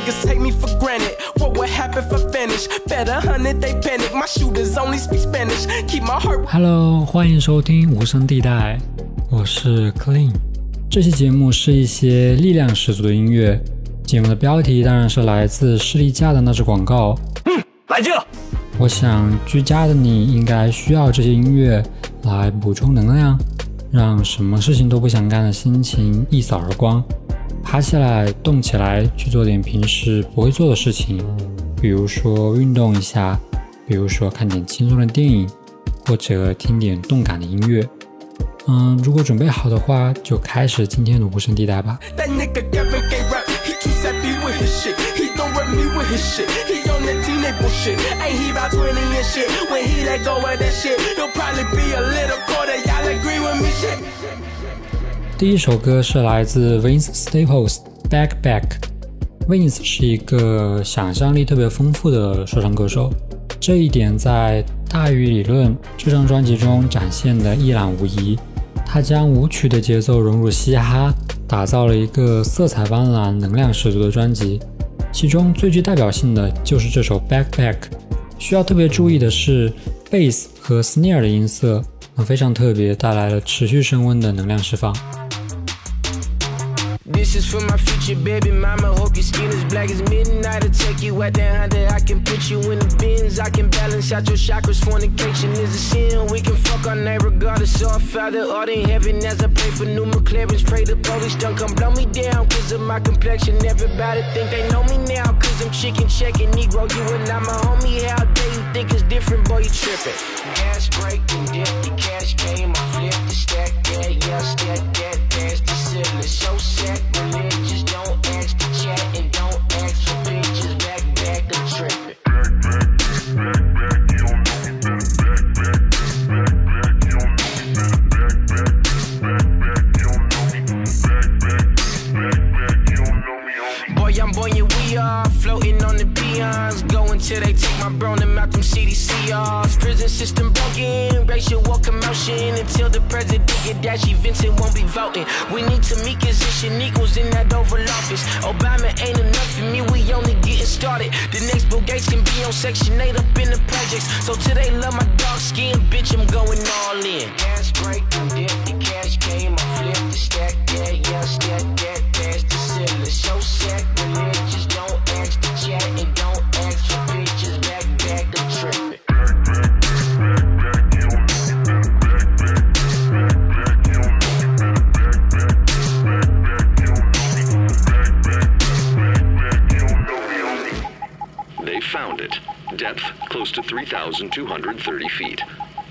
These niggas take me for granted. What would happen for finish? Better hundred they panic. My shooters only speak Spanish. Keep my heart. Hello，欢迎收听无声地带，我是 Clean。这期节目是一些力量十足的音乐。节目的标题当然是来自士力架的那支广告。嗯，来劲了！我想居家的你应该需要这些音乐来补充能量，让什么事情都不想干的心情一扫而光。爬起来，动起来，去做点平时不会做的事情，比如说运动一下，比如说看点轻松的电影，或者听点动感的音乐。嗯，如果准备好的话，就开始今天的无声地带吧。第一首歌是来自 Vince Staples，《Back Back》。Vince 是一个想象力特别丰富的说唱歌手，这一点在《大鱼理论》这张专辑中展现的一览无遗。他将舞曲的节奏融入嘻哈，打造了一个色彩斑斓、能量十足的专辑。其中最具代表性的就是这首《Back Back》。需要特别注意的是，贝斯和 snare 的音色非常特别，带来了持续升温的能量释放。This is for my future baby mama. Hope your skin is black as midnight. I'll take you out there under. I can put you in the bins. I can balance out your chakras. Fornication is a sin. We can fuck all night regardless. of Father, art in heaven as I pray for new McLarens. Pray the police don't come blow me down. Cause of my complexion. Everybody think they know me now. Cause I'm chicken checking. Negro, you and I'm a homie. How dare you think it's different? Boy, you tripping. Gas breaking, dip, the cash came. I flipped the stack, yeah, yeah, stack so sick. Bro and out CDCRs. Prison system broken, racial war commotion. Until the president get dashy, Vincent won't be voting. We need to meet position equals in that Oval Office. Obama ain't enough for me, we only getting started. The next Bill Gates can be on Section 8 up in the projects. So today, love my dark skin, bitch, I'm going all in. Gas break, dip, the cash came, I flipped the stack, yeah, close to 3,230 feet.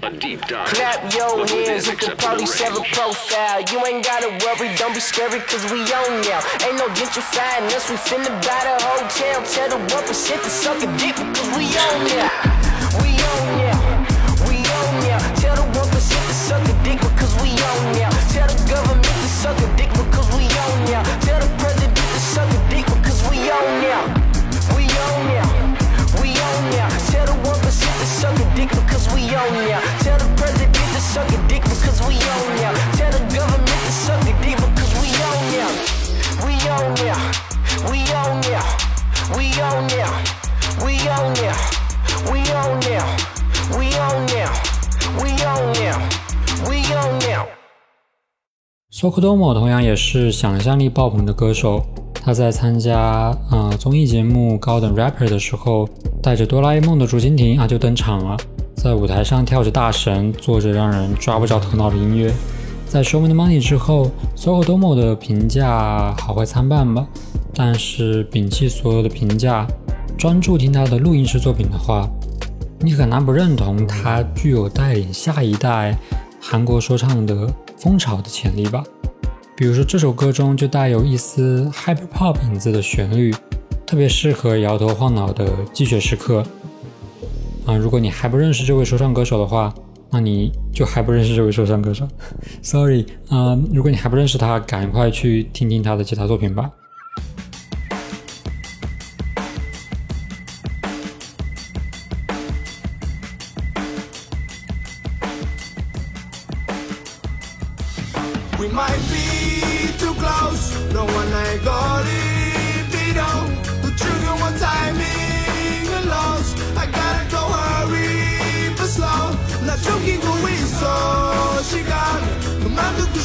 A deep dive. Clap your hands if the acceptable police have a profile. You ain't gotta worry, don't be scary, cause we on now. Ain't no gentrifying us, we finna buy the hotel. Tell the 1% to suck a dick, because we on now. Sokodomo 同样也是想象力爆棚的歌手。他在参加呃综艺节目《高等 Rapper》的时候，带着哆啦 A 梦的竹蜻蜓啊就登场了，在舞台上跳着大神，做着让人抓不着头脑的音乐。在《Show Me the Money》之后，Sokodomo 的评价好坏参半吧。但是摒弃所有的评价，专注听他的录音室作品的话，你很难不认同他具有带领下一代韩国说唱的风潮的潜力吧。比如说这首歌中就带有一丝 hyper pop 影子的旋律，特别适合摇头晃脑的积雪时刻。啊，如果你还不认识这位说唱歌手的话，那你就还不认识这位说唱歌手。Sorry，啊、如果你还不认识他，赶快去听听他的其他作品吧。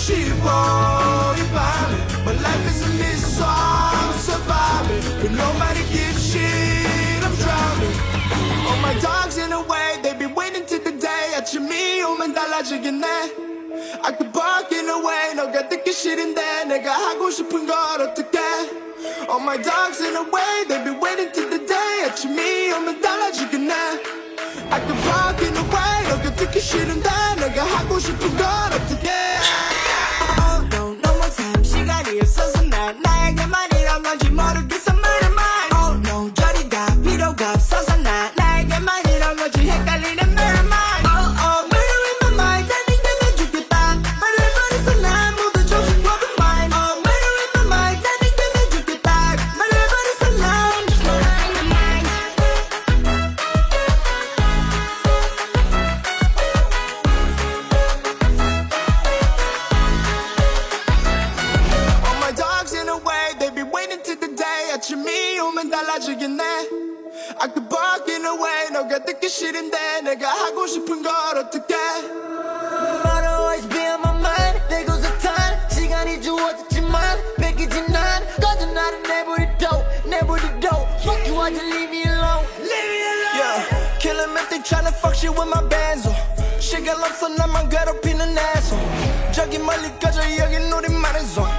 쉽어 이 밤에 My life is a miss so I'm surviving But nobody gives shit I'm drowning All my dogs in a way They be waiting till the day 아침이 오면 달라지겠네 I could bark in a way 너가 듣기 싫은데 내가 하고 싶은 걸 어떡해 All my dogs in a way They be waiting till the day 아침이 오면 달라지겠네 I could bark in a way 너가 듣기 싫은데 내가 하고 싶은 걸 어떡해 leave me alone. Leave me alone. Yeah, kill 'em if they tryna fuck shit with my bands. oh. 시간 없어 나만 괴롭히는 애서 저기 멀리까지 여긴 우리만의 zone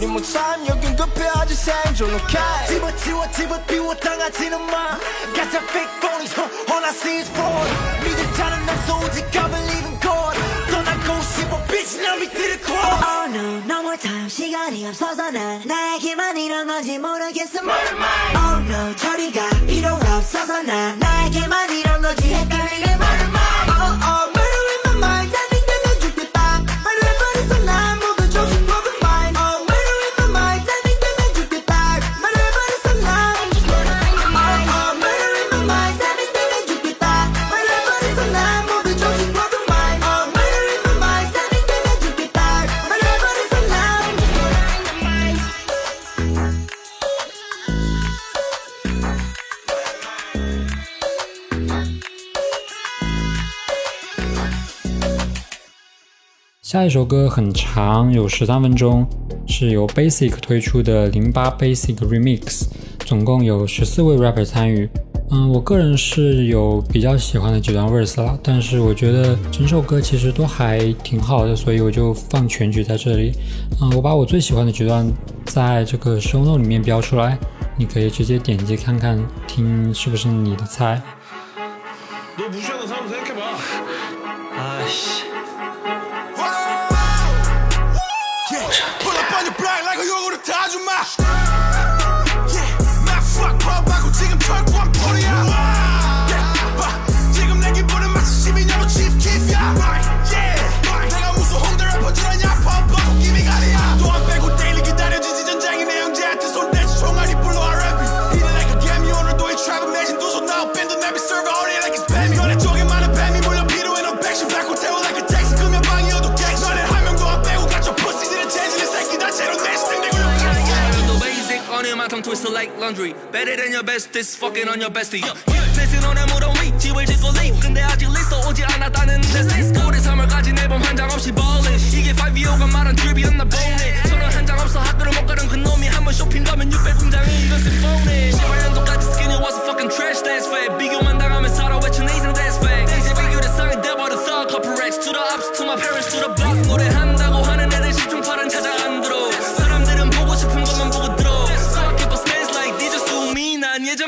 네 못참 여긴 급해하지 생존 okay 집어치워 집어비워 당하지는 마 가짜 fake phonies huh? All I see is fraud 믿을 자는 없어 오직 I believe in God 떠나고 싶어 Oh no, no more time 시간이 없어서 난 나에게만 이런 건지 모르겠어. Oh no, 저리가 필요가 없어서 난 나에게만 이런 건지 헷갈리게 下一首歌很长，有十三分钟，是由 Basic 推出的零八 Basic Remix，总共有十四位 rapper 参与。嗯，我个人是有比较喜欢的几段 verse 了，但是我觉得整首歌其实都还挺好的，所以我就放全曲在这里。嗯，我把我最喜欢的几段在这个 show note 里面标出来，你可以直接点击看看，听是不是你的菜。都不需要 laundry. Better than your best, this fucking on your bestie. 셋은 오늘 무덤 위 집을 짓고 leave. 근데 아직 리스트 오지 않았다는 데 우리 3월까지 내봄 한장 없이 ballin'. 이게 5EO가 말한 드립이었나 보네. 저는 한장 없어 학교를 못 가는 그 놈이 한번 쇼핑 가면 600 공장에 이것은 phony.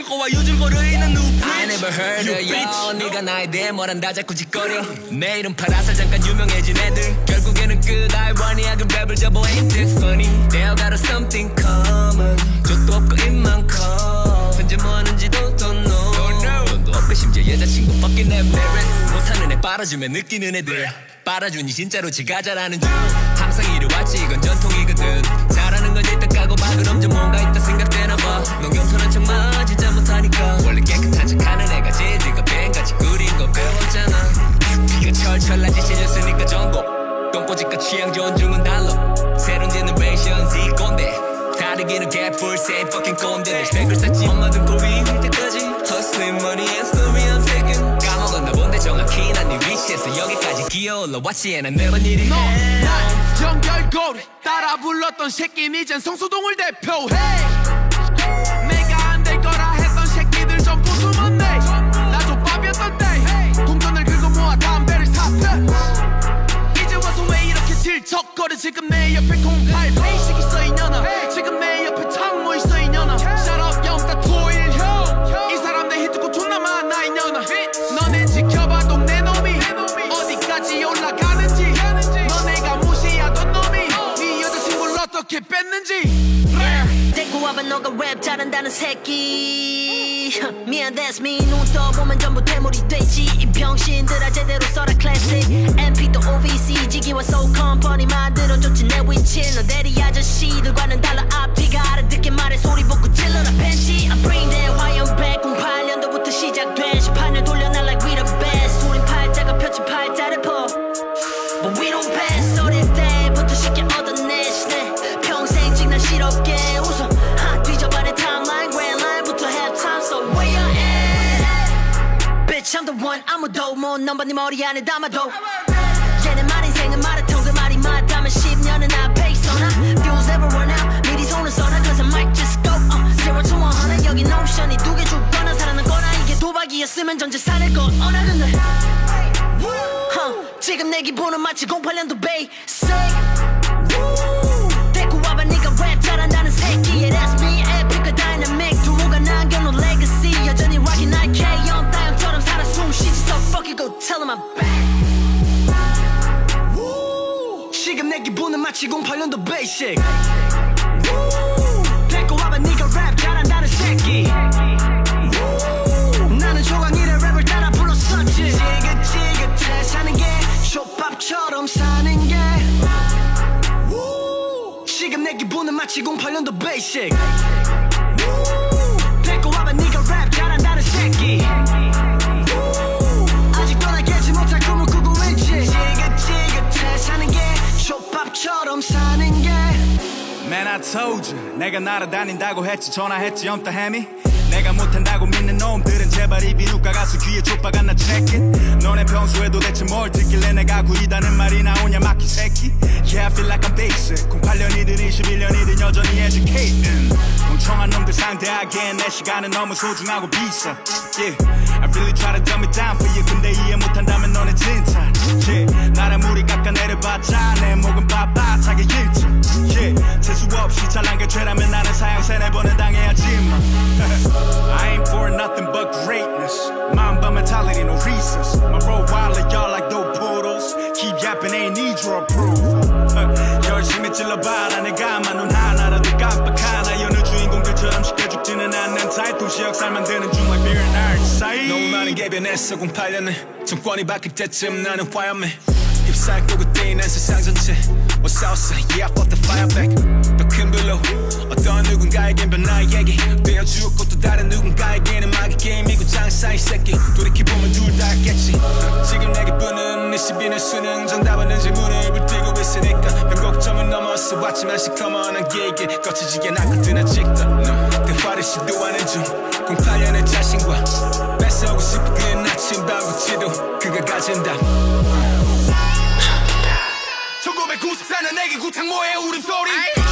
난 예전 거와 요즘 거를 있는 new I never heard of you. 네가 나에 대해 뭘 안다 자꾸 짓거려. 내 이름 팔아서 잠깐 유명해진 애들. 결국에는 끝 아이러니하게 랩을 접어 ain't that funny. They all got something common. 족도 없고 입만 커. 현재 뭐 하는지도 don't know. 돈도 없고 심지어 여자친구 밖에 내 lyrics. 못하는 애 빨아주면 느끼는 애들. 빨아주니 진짜로 지가 잘하는 줄 항상 이래 왔지 이건 전통이거든 박은 엄청 뭔가 있다 생각되나 봐. 넌 겸손한 척만 진짜 못하니까. 원래 깨끗한 척하는 애가 네가 뱀같이 꾸린 거 배웠잖아. 피가 철철 나지 찢었으니까 전곡 똥꼬집과 취향 존중은 달러. 새로운 제너레이션 Z 꼰대 다르기는 개뿔 same fucking 꼰대. 백을 쌓지 엄마든 고비 할 때까지. Hustling money and story I'm taking 까먹었나 본데 정확히 난네 위치에서 여기까지. 기어올라 왔지 난 매번 일이. 해 연결고리. 따라 불렀던 새끼는 이젠 성수동을 대표해 내가 안 될 거라 했던 새끼들 전부 숨었네. 나 족밥이었던 때. 동전을 긁어 모아 담배를 샀대. 이제 와서 왜 이렇게 질척거려? 지금 내 옆에 공팔 베이식이 써 있냐나 지금 내 옆에 창모 있어 있냐나 Shut up 영다 토일 형 이 사람 내 히트곡 존나 많아 있냐나 너네 지켜봐도 내 놈이. 어디까지 너네가 어떻게 뺐는지. 데리고 와봐 너가 랩 잘한다는 새끼. 미안 that's me. 눈 떠보면 전부 퇴물이 되지. 이 병신들아 제대로 써라 클래식 MP도 OVC 지기와 소울 컴퍼니 만들어줬지 내 위치 너 대리 아저씨들과는 달라 앞뒤가 알아듣게 말해 소리 벗고 찔러라 팬티. I bring that 화염 108년도부터 시작된 18년 돌려날 아무도 못 넘봐 네 머리 안에 담아도. 얘네 말 인생은 마라톤 그 말이 맞다면 10년은 앞에 있어 나 Fuse never run out 미리 손을 써라. Cause I might just go uh, Zero to 100 여기 노션이 두개 죽거나 살아남거나 이게 도박이었으면 전 재산을 걸 어나 근데 지금 내 기분은 마치 08년도 베이 fuck it go tell him I'm back. 지금 내 기분은 마치 08년도 베이식 데리고 와봐 네가 랩 잘한다는 새끼. 나는 조강이를 랩을 따라 불렀었지. 지긋지긋해 사는 게 족밥처럼 사는 게. 지금 내 기분은 마치 08년도 베 You 내가 날아다닌다고 했지 전화했지 엄따 해미 내가 못한다고 믿는 놈들은 제발 이 비누가 가서 귀에 족박아 나 check it 너네 평소에 도대체 뭘 듣길래 내가 구리다는 말이 나오냐 막히 새끼? Yeah I feel like I'm basic. 08년이든 21년이든 여전히 educating 멍청한 놈들 상대하기엔 내 시간은 너무 소중하고 비싸. Yeah really try to dumb it down for you 근데 이해 못한다면 너네 진짜 Yeah 나라 물이 깎아내려봤자 내 목은 빳빳하게 일자 Yeah 재수 없이 잘난 게 죄라면 나는 사형 세네 번은 당해야지만 I ain't for nothing but greatness Mamba mentality no recess My role wild y'all like dope poodles Keep yapping ain't need your approval 열심히 찔러봐라 내가 만눈 하나라도 깜빡하나 여느 주인공들처럼 쉽게 죽지는 않는 타입 도시 역살 만드는 중 게 변했어 08년에 정권이 바뀔 때쯤 나는 화염해 잎살 끄고 뛰는 세상 전체. What's outside? Yeah I fought the fire back. 더큰 불로 어떤 누군가에겐 변나에게 되어주었고 또 다른 누군가에게는 마귀 게임이고 장사 이 새끼. 돌이켜보면 둘다 했겠지. 지금 내게 뿌는 22년 수능 정답하는 질문을 불뜨고 있으니까 변곡점을 넘어서 왔지만 시커먼한 길게 거치지게 났거든 아직도 대화를 시도하는 중. 08년의 자신과 뺏어오고 싶은 그 나침반 구치도 그가 가진 답 1994년 내게 구창모의 울음소리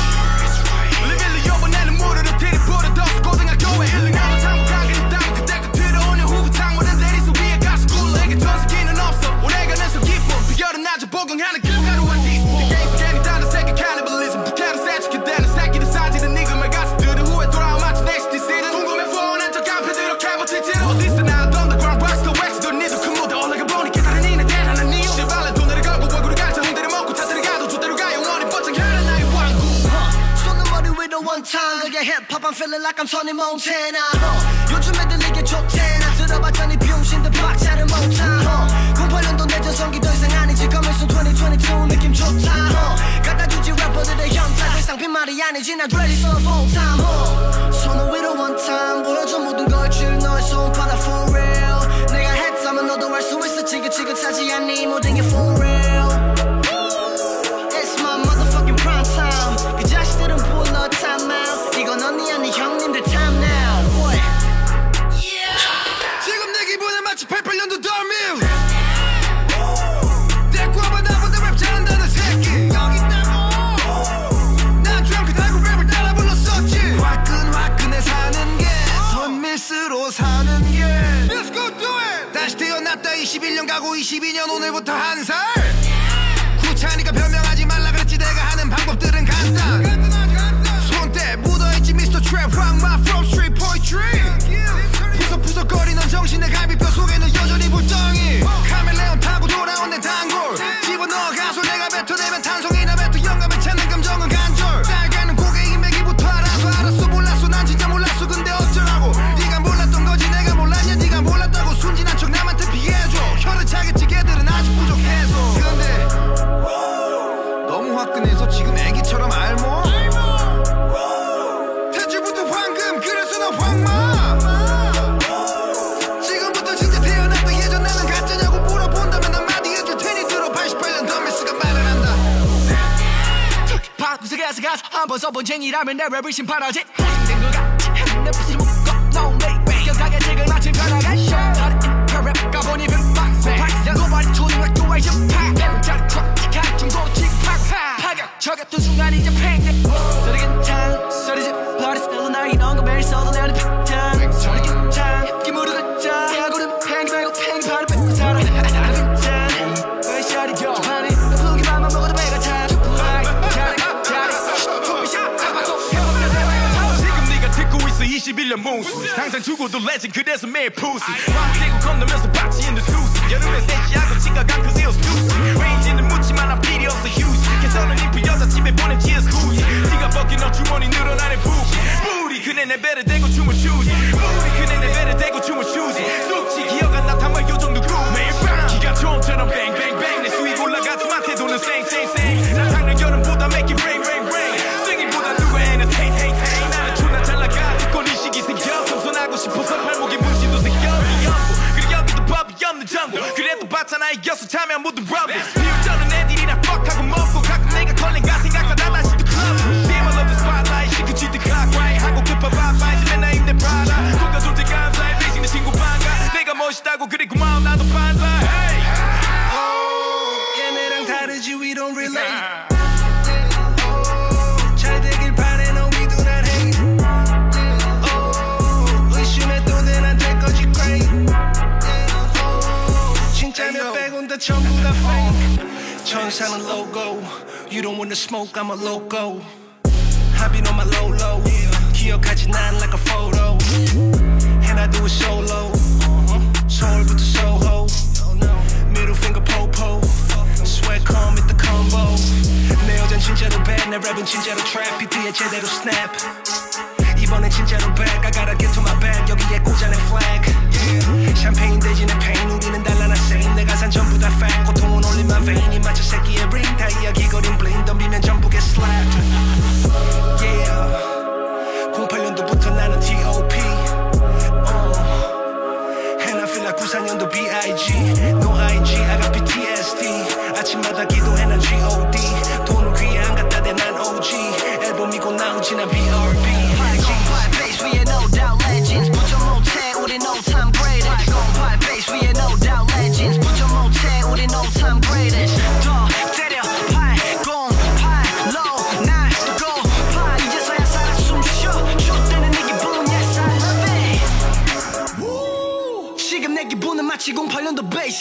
I'm feeling like I'm Tony Montana uh, 요즘 애들 이게 좋대나 들어봤더니 병신들 박자를 못하 uh, 08년도 내 전성기 더 이상 아니지 soon 2022 느낌 좋다 uh, 갖다 주지 래퍼들의 현타 더 이상 빈말이 아니지 난 ready for full time uh, 손을 위로 one time 21년 가고 22년 오늘부터 한살. 구차니까 변명하지 말라 그랬지. 내가 하는 방법들은 간단. 손때 묻어있지 미스터 트랩. 황마 from street poetry 서 가서 한번 써본 쟁이라면 내 랩을 심판하지. 힘든 것 같지 내 피지 묶어 No way. 격하게 지금 마침 변화가 쇼 다른 인터랩 가보니 빈박스 너발이 초등학 교 와이즈 팍 짜리 트럭 중고 칙팍 파격 저격던 순간 이제 팽 당장 죽어도 레진 그래서 매일 푸시 왕대고 건너면서 박치 인더 수시 여름에 세시하고 치과가 그세요 스투시 레인지는 묻지만 난 필요 없어 휴지 개선은 인프 여자집에 보낸 GS 후지 네가 벗긴 너 주머니 늘어나는 부기 뿌리 그네 내 배를 대고 춤을 추지 guess the time I moved You don't wanna smoke I'm a loco I've been on my low low 기억하지 난 like a photo And I do it solo 서울부터 Soho Middle finger popo Sweat calm with the combo 내 여잔 진짜로 bad 내 랩은 진짜로 trap 비트에 제대로 snap 이번엔 진짜로 back I gotta get to my bag 여기에 꽂아내 flag yeah. 샴페인 대신에 pain 우리는 달라나 same 내 가 산 전부 다 fact 고통은 올린 my vein 이 맞춰 새끼의 ring 다 이야기 거린 bling 덤비면 get slapped yeah 08년도부터 나는 T.O.P uh. And I feel like 94년도 B.I.G No I.G I got PTSD 아침마다 기도해 난 G.O.D 돈을 귀에 안 갖다 대난 O.G 앨범이고 나오지 난 B.R.B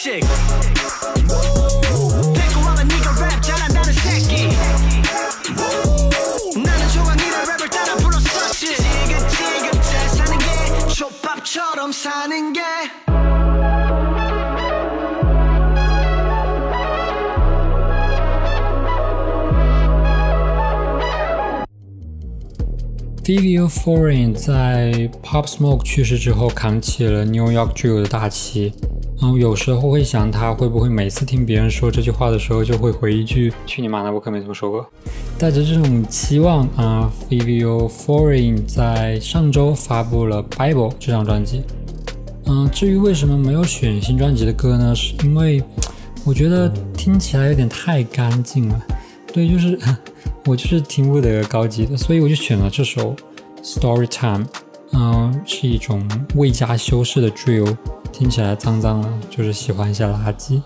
08년도 basic 데리고 와봐 네가 랩 잘한다는 새끼 나는 좋아 니네 랩을 따라 불렀었지 지긋지긋 잘 사는 게 족밥처럼 사는 게 Vivio Foreign 在 Pop Smoke 去世之后扛起了 New York Drill 的大旗。 嗯，有时候会想他会不会每次听别人说这句话的时候就会回一句“去你妈的，我可没这么说过”。带着这种期望啊、v i v i o Foreign 在上周发布了 Bible 这张专辑。嗯，至于为什么没有选新专辑的歌呢？是因为我觉得听起来有点太干净了。对，就是我就是听不得高级的，所以我就选了这首 Story Time。嗯，是一种未加修饰的 drill，听起来脏脏的，就是喜欢一下垃圾。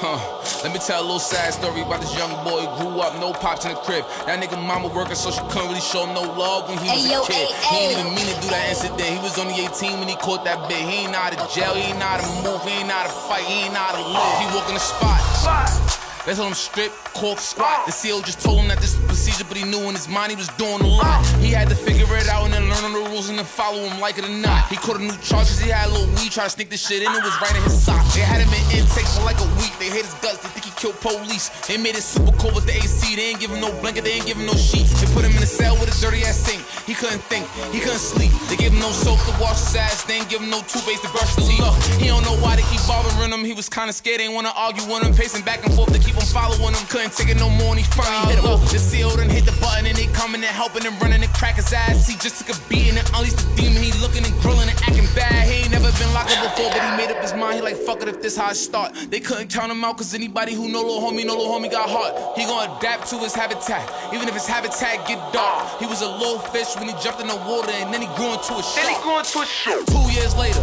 Hey Huh. Let me tell a little sad story about this young boy who grew up, no pops in the crib. That nigga mama working, so she couldn't really show him no love when he was Ayo, a kid. ay, He ain't ay. even mean to do that incident. He was only 18 when he caught that bit. He ain't know how to jail, he ain't know how to move, he ain't know how to fight, he ain't know how to live. He walk in the spot. They told him strip, cork, squat. The CO just told him that this was procedure, but he knew in his mind he was doing a lot. He had to figure it out and then learn the rules and then follow him like it or not. He caught a new charge 'cause he had a little weed, try to sneak this shit in, it was right in his sock. They had him in intake for like a week. They hate his guts, they think he killed police. They made it super cold with the AC. They ain't give him no blanket, they ain't give him no sheets. They put him in a cell with a dirty ass sink. He couldn't think, he couldn't sleep. They gave him no soap to wash his ass. They ain't give him no toothpaste to brush his teeth. Look, he don't know why they keep bothering him. He was kinda scared, they ain't wanna argue with him. Pacing back and forth to keep him following him. Couldn't take it no more and he finally uh-huh. hit him. The CO done hit the button and they coming and helping him running and crack his ass. He just took a beating and unleashed the demon. He looking and grilling and acting bad. He ain't never been locked up before, but he made up his mind. He like, fuck it if this how it start. They couldn't count him out cause anybody who know little homie, know little homie got heart. He gonna adapt to his habitat, even if his habitat get dark. He was a little fish when he jumped in the water and then he grew into a shark. Then he grew into a shark. Two years later,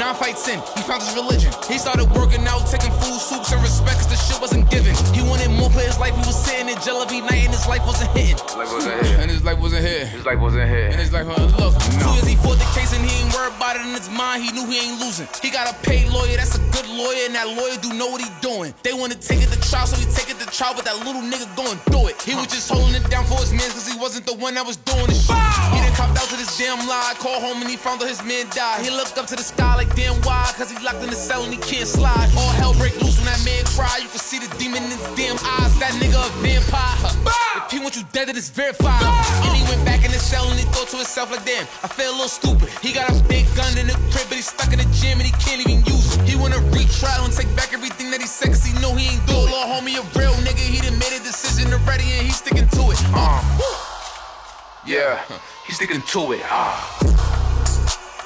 nine fights in, he found his religion. He started working out, taking food, soups, and respect cause the shit wasn't given. He wanted more for his life, he was sitting in jail every night and his life wasn't hitting. Life wasn't here. And his life wasn't here. His life wasn't here. And his life, uh, look, two mind. He knew he ain't losing. He got a paid lawyer, that's a good lawyer, and that lawyer do know what he doing. They wanna take it to trial, so he take it to trial, but that little nigga going through it. He was just holding it down for his man, cause he wasn't the one that was doing the shit. He done copped out to this damn lie, called home and he found out his man died. He looked up to the sky like damn why, cause he locked in the cell and he can't slide. All hell break loose when that man cry. You can see the demon in his damn eyes. That nigga a vampire. If he want you dead, then it is verified. And he went back in the cell and he thought to himself like, damn, I feel a little stupid. He got a big gun in the but he's stuck in the gym and he can't even use it. He wanna retrial and take back everything that he said, cause he know he ain't do it. Little homie, a real nigga, he done made a decision already and he's sticking to it. Uh, Yeah. He's sticking to it. Ah.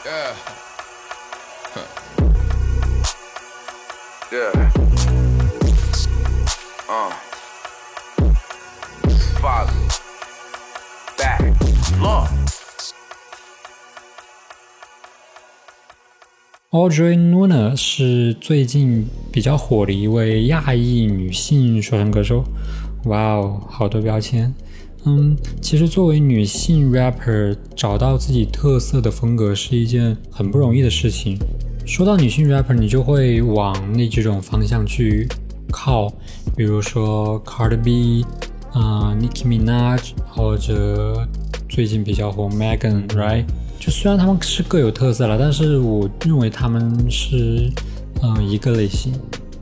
yeah. Yeah. Uh. Father. Back. Love. Audrey Nuna 是最近比较火的一位亚裔女性说唱歌手。哇哦，好多标签。嗯，其实作为女性 rapper，找到自己特色的风格是一件很不容易的事情。说到女性 rapper，你就会往那几种方向去靠，比如说 Cardi B，啊、Nicki Minaj，或者最近比较火 Megan，right？就虽然他们是各有特色了，但是我认为他们是嗯、一个类型，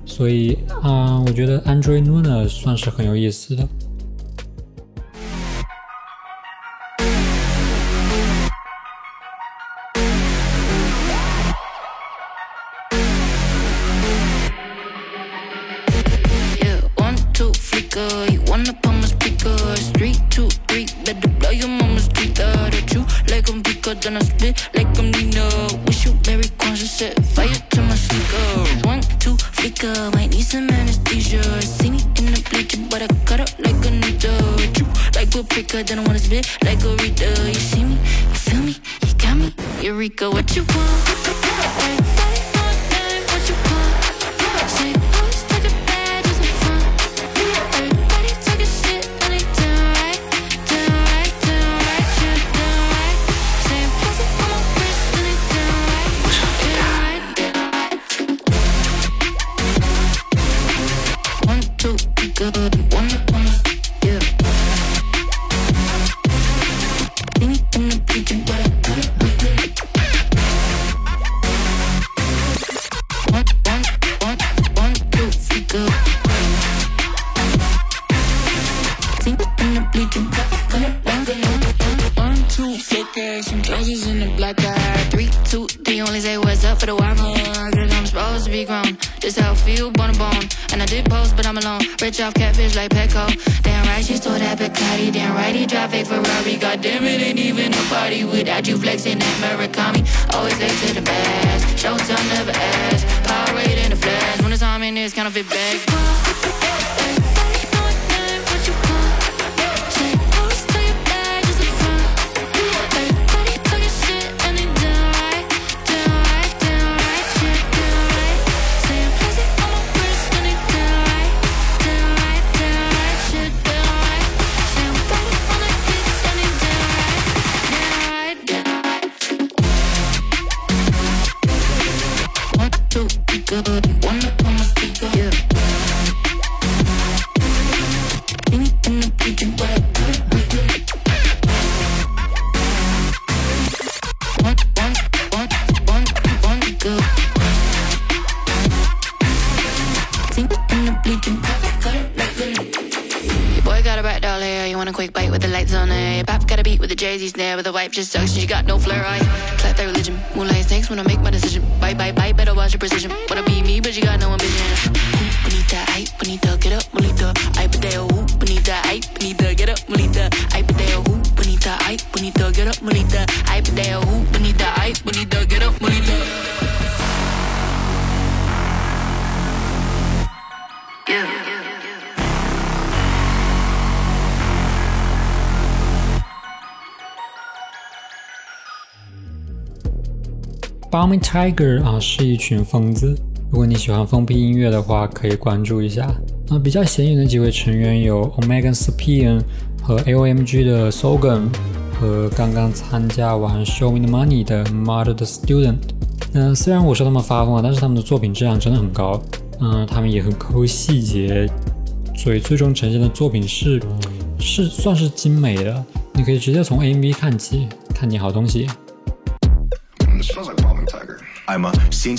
所以啊、我觉得 Andre Luna 算是很有意思的。Pico, then I spit like I'm Nino. Wish you very conscious, set fire to my sneaker. One, two, flicker. Might need some anesthesia. See me in the bleacher, but I cut up like a ninja. True like a pricker, then I wanna spit like a reader. You see me, you feel me, you got me. Eureka, what you want Thank you. Without you flexing that Murakami. Always late to the best. Showtime never ask. Power in the flash. When it's time in this counterfeit bag. Everybody pop got a the Jay-Z snare, with a wipe just sucks, you got no flair, I clap that religion. Moonlight snakes when I make my decision. Bite, bite, bite, better watch your precision. Wanna be me, but you got no ambition. Bonita, ay, bonita, get up, bonita. Ay, pateo, ooh, bonita, ay, bonita, get up, bonita. Ay, pateo, ooh, bonita, ay, bonita, get up, bonita. Ay, pateo, ooh, bonita, ay, bonita, get up, bonita. Yeah. Bombing Tiger 啊，是一群疯子。如果你喜欢疯批音乐的话，可以关注一下。啊，比较显眼的几位成员有 Omega Spion 和 AOMG 的 Sogan，和刚刚参加完 Show Me the Money 的 Mud the Student。嗯，虽然我说他们发疯了，但是他们的作品质量真的很高。嗯，他们也很抠细节，所以最终呈现的作品是是算是精美的。你可以直接从 MV 看起，看你好东西。I'm a scene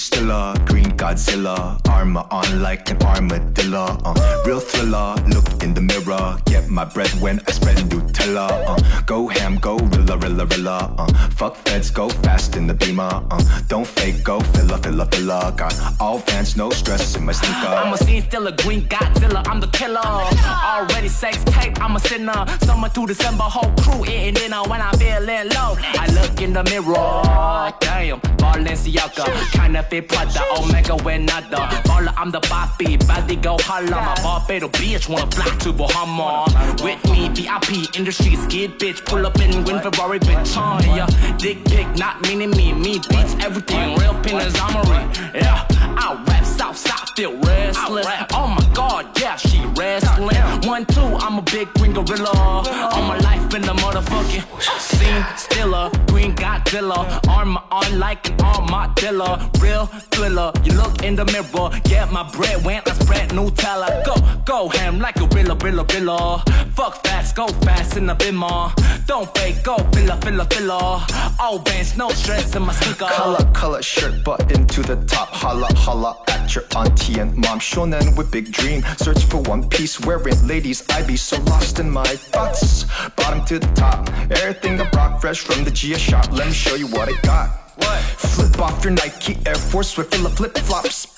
green Godzilla, armor on like an armadillo. Uh, real thriller, look in the mirror, get my bread when I spread Nutella. Uh, go ham, go rilla, rilla, rilla. Uh, fuck feds, go fast in the beamer. Uh, don't fake, go filla, filla, filla. Got all fans, no stress in my sneaker. I'm a scene green Godzilla, I'm the killer. Already sex tape, I'm a sinner. Summer to December, whole crew eating dinner when I'm feeling low. I look in the mirror, damn, Balenciaga, kinda fit Prada, Omega when nada. Baller, I'm the Bobby, body go holla. My Barbados bitch wanna fly to Bahama. With me, VIP, industry skid bitch, pull up in win Ferrari bitch. Uh, yeah, dick pic, not meaning me, me beats everything, real penis armory. Yeah, I rap south side, feel restless. Oh my god, yeah, she wrestling. One, two, I'm a big green gorilla. All my life in the motherfucking scene stiller. Green Godzilla. Armor on like an armadillo. Real thriller. You look in the mirror. Get my bread when I spread Nutella. Go, go ham like a rilla, rilla, rilla. Fuck fast, go fast in the bimmer. Don't fake, go filler, filler, filler. All bands, no stress in my sneaker. Color, color shirt button to the top. Holla, holla at your auntie and mom. Shonen with big dream. Search for one piece wearing ladies. I be so lost in my thoughts. Bottom to the top. Everything I rock fresh from the Gia shop. Let me show you what I got. What? Flip off your Nike Air Force with full of flip flops.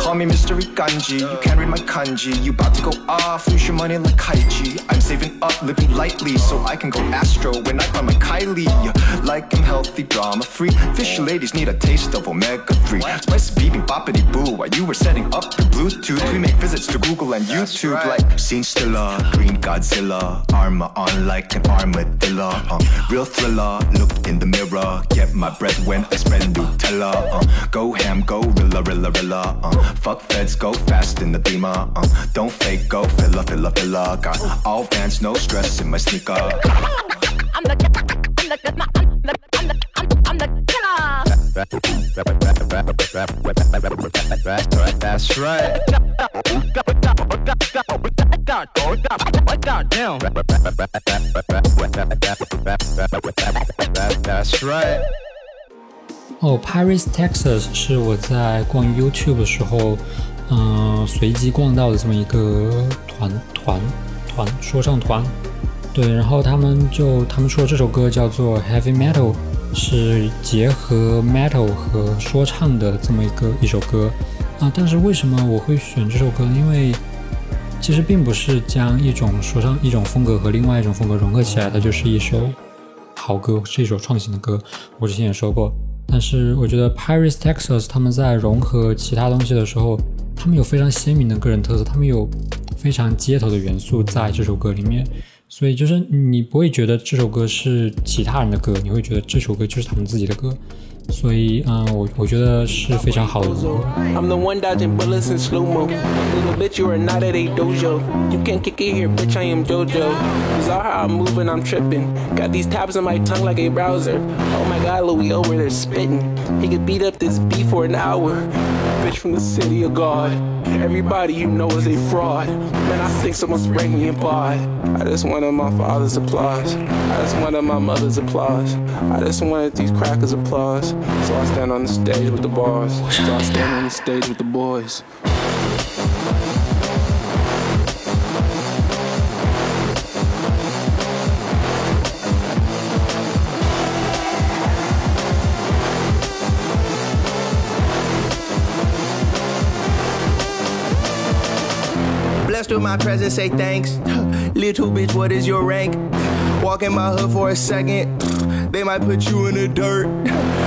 Call me Mystery Ganji, you can't read my kanji. You about to go off, lose your money like Kaiji. I'm saving up, living lightly, so I can go astro when I find my Kylie. Like I'm healthy, drama free. Fish ladies need a taste of omega 3. Spicy BB boppity boo. While you were setting up your Bluetooth, we make visits to Google and YouTube like Scene Stiller, Green Godzilla, armor on like an armadillo. Uh, real thriller, look in the mirror, get my bread when I spread Nutella. Uh, go ham, go rilla, rilla, rilla. Uh, fuck feds, go fast in the beamer. Uh, don't fake, go filla, filla, filla. Got all fans, no stress in my sneaker. I'm the, I'm the, I'm the, I'm the, I'm the, I'm the killer. That's right. That's right. 哦，Paris Texas 是我在逛 YouTube 的时候，嗯、随机逛到的这么一个团团团说唱团。对，然后他们就他们说这首歌叫做 Heavy Metal，是结合 metal 和说唱的这么一个一首歌啊。但是为什么我会选这首歌？因为其实并不是将一种说唱一种风格和另外一种风格融合起来，它就是一首好歌，是一首创新的歌。我之前也说过。但是我觉得 Paris Texas 他们在融合其他东西的时候，他们有非常鲜明的个人特色，他们有非常街头的元素在这首歌里面，所以就是你不会觉得这首歌是其他人的歌，你会觉得这首歌就是他们自己的歌。所以，嗯，我我觉得是非常好的组合。 I'm the one dodging bullets in slow mo. Little bitch, you are not at a dojo. You can't kick it here, bitch. I am JoJo. You saw how I'm moving, I'm tripping. Got these tabs on my tongue like a browser. Oh my god, Louis over there spitting. He could beat up this beat for an hour. From the city of God. Everybody you know is a fraud. Man, I think someone's breaking me apart. I just wanted my father's applause. I just wanted my mother's applause. I just wanted these crackers' applause. So I stand on the stage with the bars. So I stand on the stage with the boys. With my presence, say thanks. Little bitch, what is your rank? Walk in my hood for a second. They might put you in the dirt.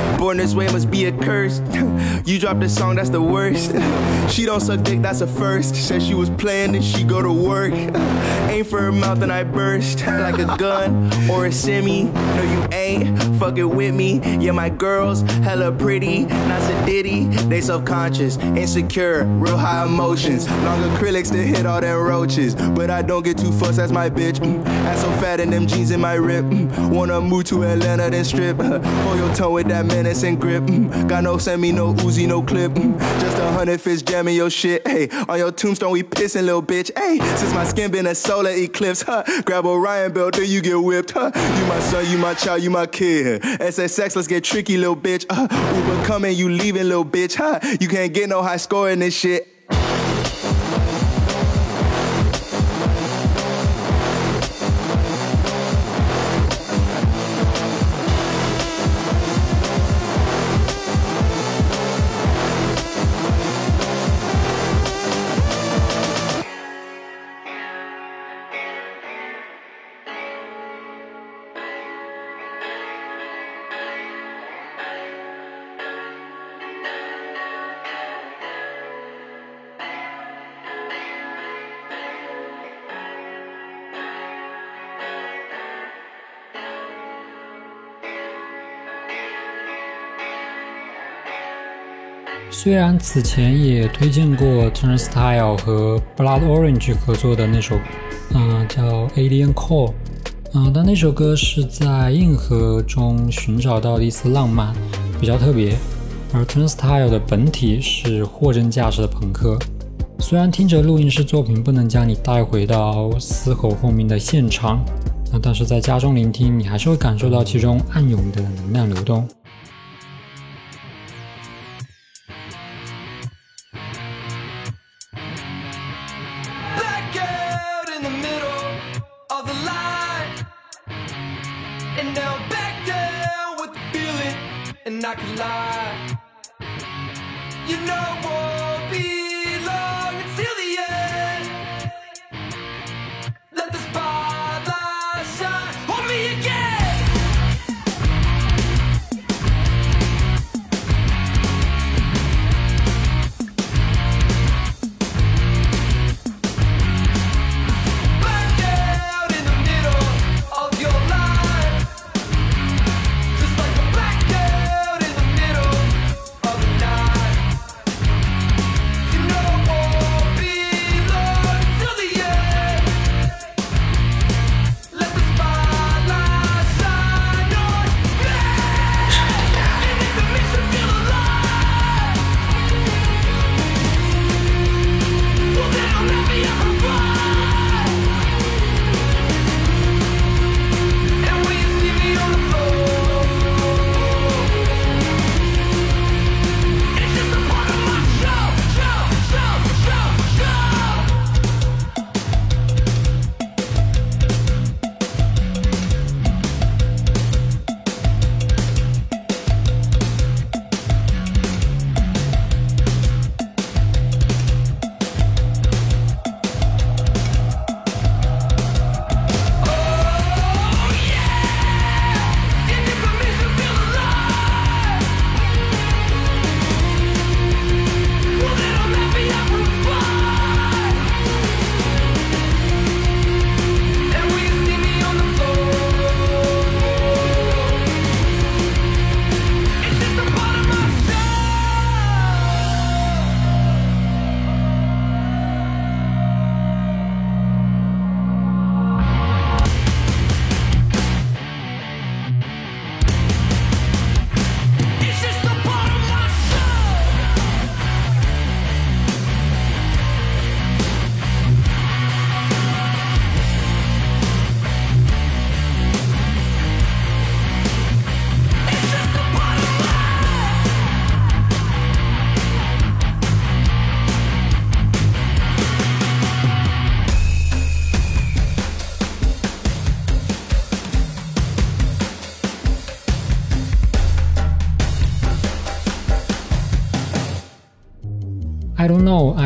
Born this way must be a curse. You dropped a song, that's the worst. She don't suck dick, that's a first. Said she was playing and she go to work. Aim for her mouth and I burst like a gun or a semi. No, you ain't fucking with me. Yeah, my girls hella pretty, not a ditty. They self-conscious, insecure, real high emotions. Long acrylics to hit all them roaches, but I don't get too fussed. That's my bitch. Mm. Ass so fat and them jeans in my rip. Mm. Wanna move to Atlanta then strip. Hold your tongue with that menace and grip. Mm. Got no send me no Uzi, no clip. Mm. Just a hundred fists jamming your shit. Hey, on your tombstone we pissing, little bitch. Hey, since my skin been a solar eclipse, huh? Grab Orion belt, then you get whipped, huh? You my son, you my child, you my kid. SSX, let's get tricky, little bitch. Uh, Uber coming, you leaving, little bitch, huh? You can't get no high score in this shit. 虽然此前也推荐过 Turnstile 和 Blood Orange 合作的那首，嗯、叫 Alien Call 嗯、但那首歌是在硬核中寻找到的一丝浪漫，比较特别。而 Turnstile 的本体是货真价实的朋克，虽然听着录音室作品不能将你带回到嘶吼轰鸣的现场，那但是在家中聆听，你还是会感受到其中暗涌的能量流动。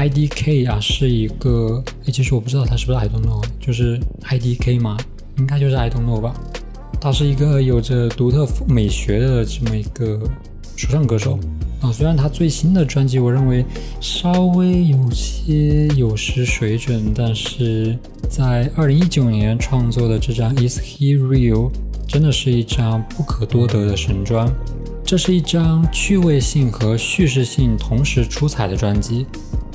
IDK 啊，是一个，诶，其实我不知道它是不是 I don't know，就是 IDK 嘛，应该就是 I don't know 吧。他是一个有着独特美学的这么一个说唱歌手啊。虽然他最新的专辑我认为稍微有些有失水准，但是在二零一九年创作的这张 Is He Real 真的是一张不可多得的神专。这是一张趣味性和叙事性同时出彩的专辑。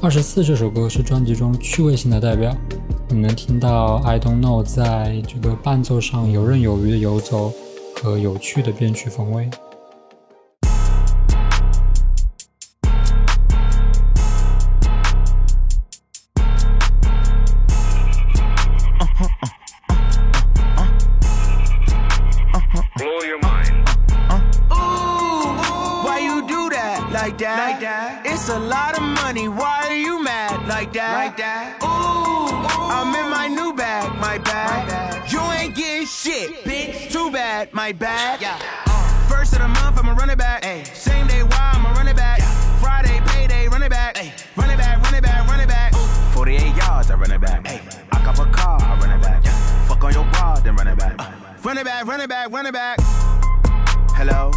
二十四这首歌是专辑中趣味性的代表，你能听到 I don't know 在这个伴奏上游刃有余的游走和有趣的编曲风味。My bad. Yeah. First of the month, I'ma run it back. Ay. Same day, why I'ma run it back. Yeah. Friday, payday, run it back. Ay. Run it back, run it back, run it back. 48 yards, I run it back. Ay. I cop a car, I run it back. Yeah. Fuck on your bra, then run it back. Uh. Run it back, run it back, run it back. Hello?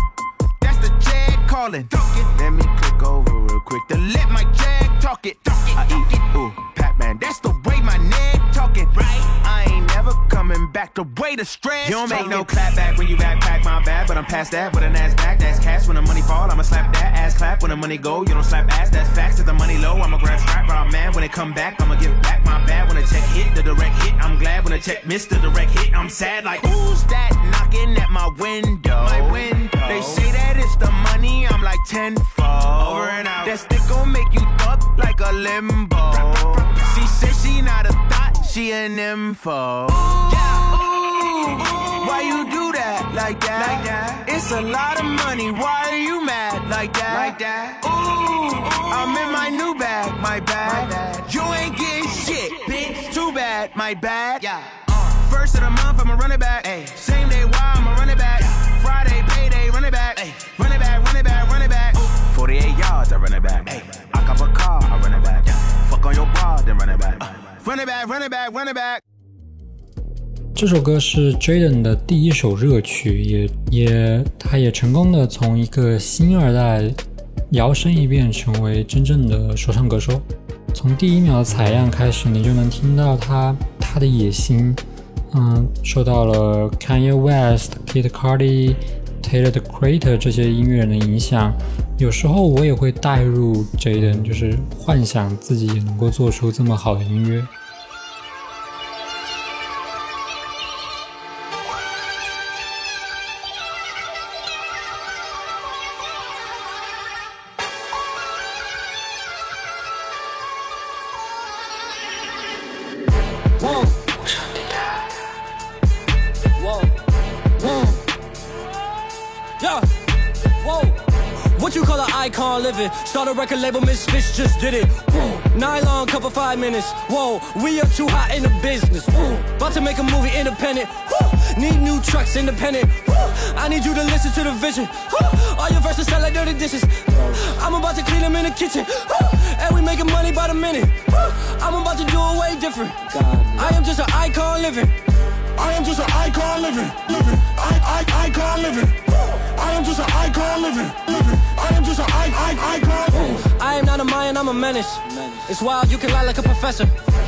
That's the Jag calling. Let me click over real quick to let my Jag talk it. Talk it, I talk eat, it. ooh, Pac-Man. That's the the way the stress. You don't make no clap back when you backpack my bad, but I'm past that with an ass back. That's cash when the money fall. I'ma slap that ass clap when the money go. You don't slap ass. That's facts. If the money low, I'ma grab strap. Raw man when it come back, I'ma give back my bad. When the check hit the direct hit, I'm glad. When the check missed the direct hit, I'm sad. Like who's that knocking at my window? My window. They say that it's the money. I'm like tenfold. Over and out. That stick gon' make you up like a limbo. She said she not a thought, she an info. Yeah, ooh, why you do that like that? Like that. It's a lot of money. Why are you mad like that? Like that. Ooh, I'm in my new bag, my bag. My bad. You ain't getting shit, bitch. Too bad, my bad. Yeah. First of the month, I'ma run it back. Ay. Same day, why I'ma run it back. Friday, payday, run it back. Ay. Run it back, run it back, run it back. 48 yards, I run it back. Ay. I cop a car, I run it back. Fuck on your bra, then run it back. Run it back, run it back, run it back. 这首歌是 Jaden 的第一首热曲，也也他也成功的从一个新二代摇身一变成为真正的说唱歌手。从第一秒的采样开始，你就能听到他他的野心。嗯，受到了 Kanye West、Kid Cudi、Taylor the Creator 这些音乐人的影响。有时候我也会带入 Jaden，就是幻想自己也能够做出这么好的音乐。Icon living? Start a record label, Misfits just did it. Nylon cover five minutes. Whoa. We up too hot in the business. Whoa. About to make a movie independent. Whoa. Need new trucks independent. Whoa. I need you to listen to the vision. Whoa. All your verses sound like dirty dishes. I'm about to clean them in the kitchen. Whoa. And we making money by the minute. Whoa. I'm about to do it way different. I am just an icon living. I am just an icon living, living, I, I, icon living. I am just an icon living, living. I am just an I, I, icon. I am not a Mayan, I'm a menace. It's wild, you can lie like a professor.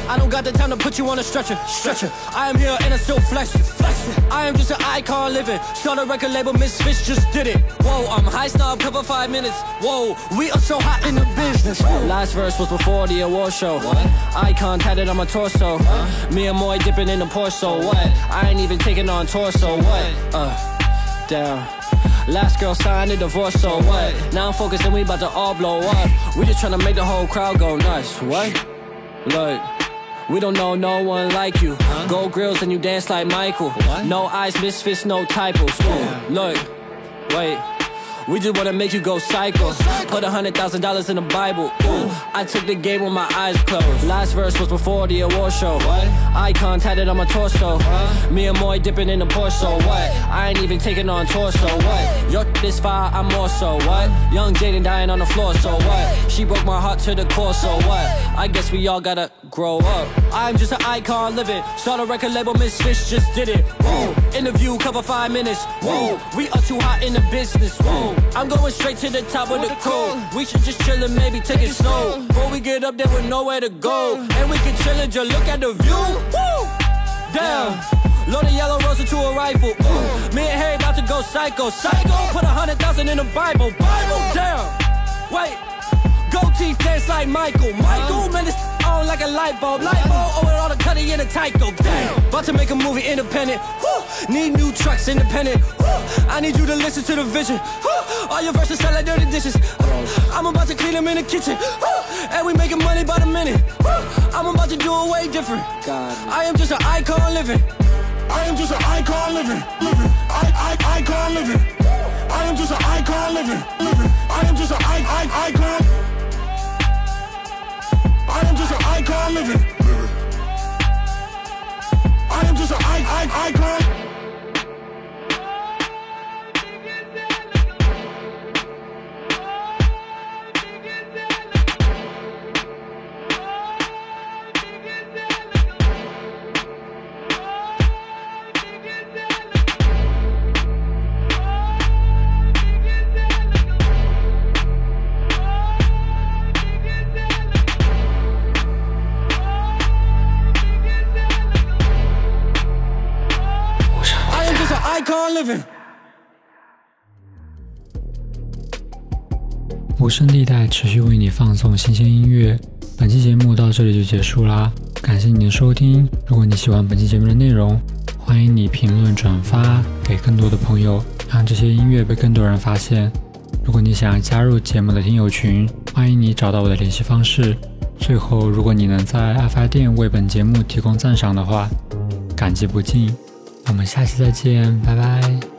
I don't got the time to put you on a stretcher, stretcher. I am here and I still flex, flex. I am just an icon living. Start a record label, Misfits just did it. Whoa, I'm high snob, cover five minutes. Whoa, we are so hot in the business. Last verse was before the award show. What? Icon tatted on my torso. Me and Moy dipping in the Porsche. So what? I ain't even taking on torso. What? Uh, down. Last girl signed a divorce, so what? Now I'm focused and we about to all blow up. We just tryna make the whole crowd go nuts. What? Look. We don't know no one like you. Gold grills and you dance like Michael. No eyes, misfits, no typos. Look, wait. We just wanna make you go psycho. Put a hundred thousand dollars in the Bible. Ooh, I took the game with my eyes closed. Last verse was before the award show. What? Icon tatted on my torso. Huh? Me and Moy dipping in the Porsche. What? I ain't even taking on torso. What? Your this fire, I'm more so. What? Young Jaden dying on the floor. So what? She broke my heart to the core. So what? I guess we all gotta grow up. I'm just an icon living. Start a record label, Misfits just did it. Whoa. Interview cover five minutes. Whoa. We are too hot in the business. Whoa. I'm going straight to the top of the code. We should just chill and maybe take it slow. Before we get up there with nowhere to go. And we can chill and just look at the view. Woo! Damn. Load a yellow rose into a rifle. Ooh. Me and Harry about to go psycho. Psycho. Put a hundred thousand in the Bible. Bible. Damn. Wait. Gold teeth dance like Michael. Michael, um, man, it's on like a light bulb. Light um, bulb oh, over all the cutty in a Tyco. Damn. About to make a movie independent. Woo. Need new trucks independent. Woo. I need you to listen to the vision. Woo. All your verses sound like dirty dishes. I'm about to clean them in the kitchen. And we making money by the minute. I'm about to do it way different. I am just an icon living. I am just an icon living, living. I, I, icon living. I am just an icon living, living. I am just an I, I, icon. I, I, 声地带持续为你放送新鲜音乐。本期节目到这里就结束啦，感谢你的收听。如果你喜欢本期节目的内容，欢迎你评论转发给更多的朋友，让这些音乐被更多人发现。如果你想要加入节目的听友群，欢迎你找到我的联系方式。最后，如果你能在爱发电为本节目提供赞赏的话，感激不尽。我们下期再见，拜拜。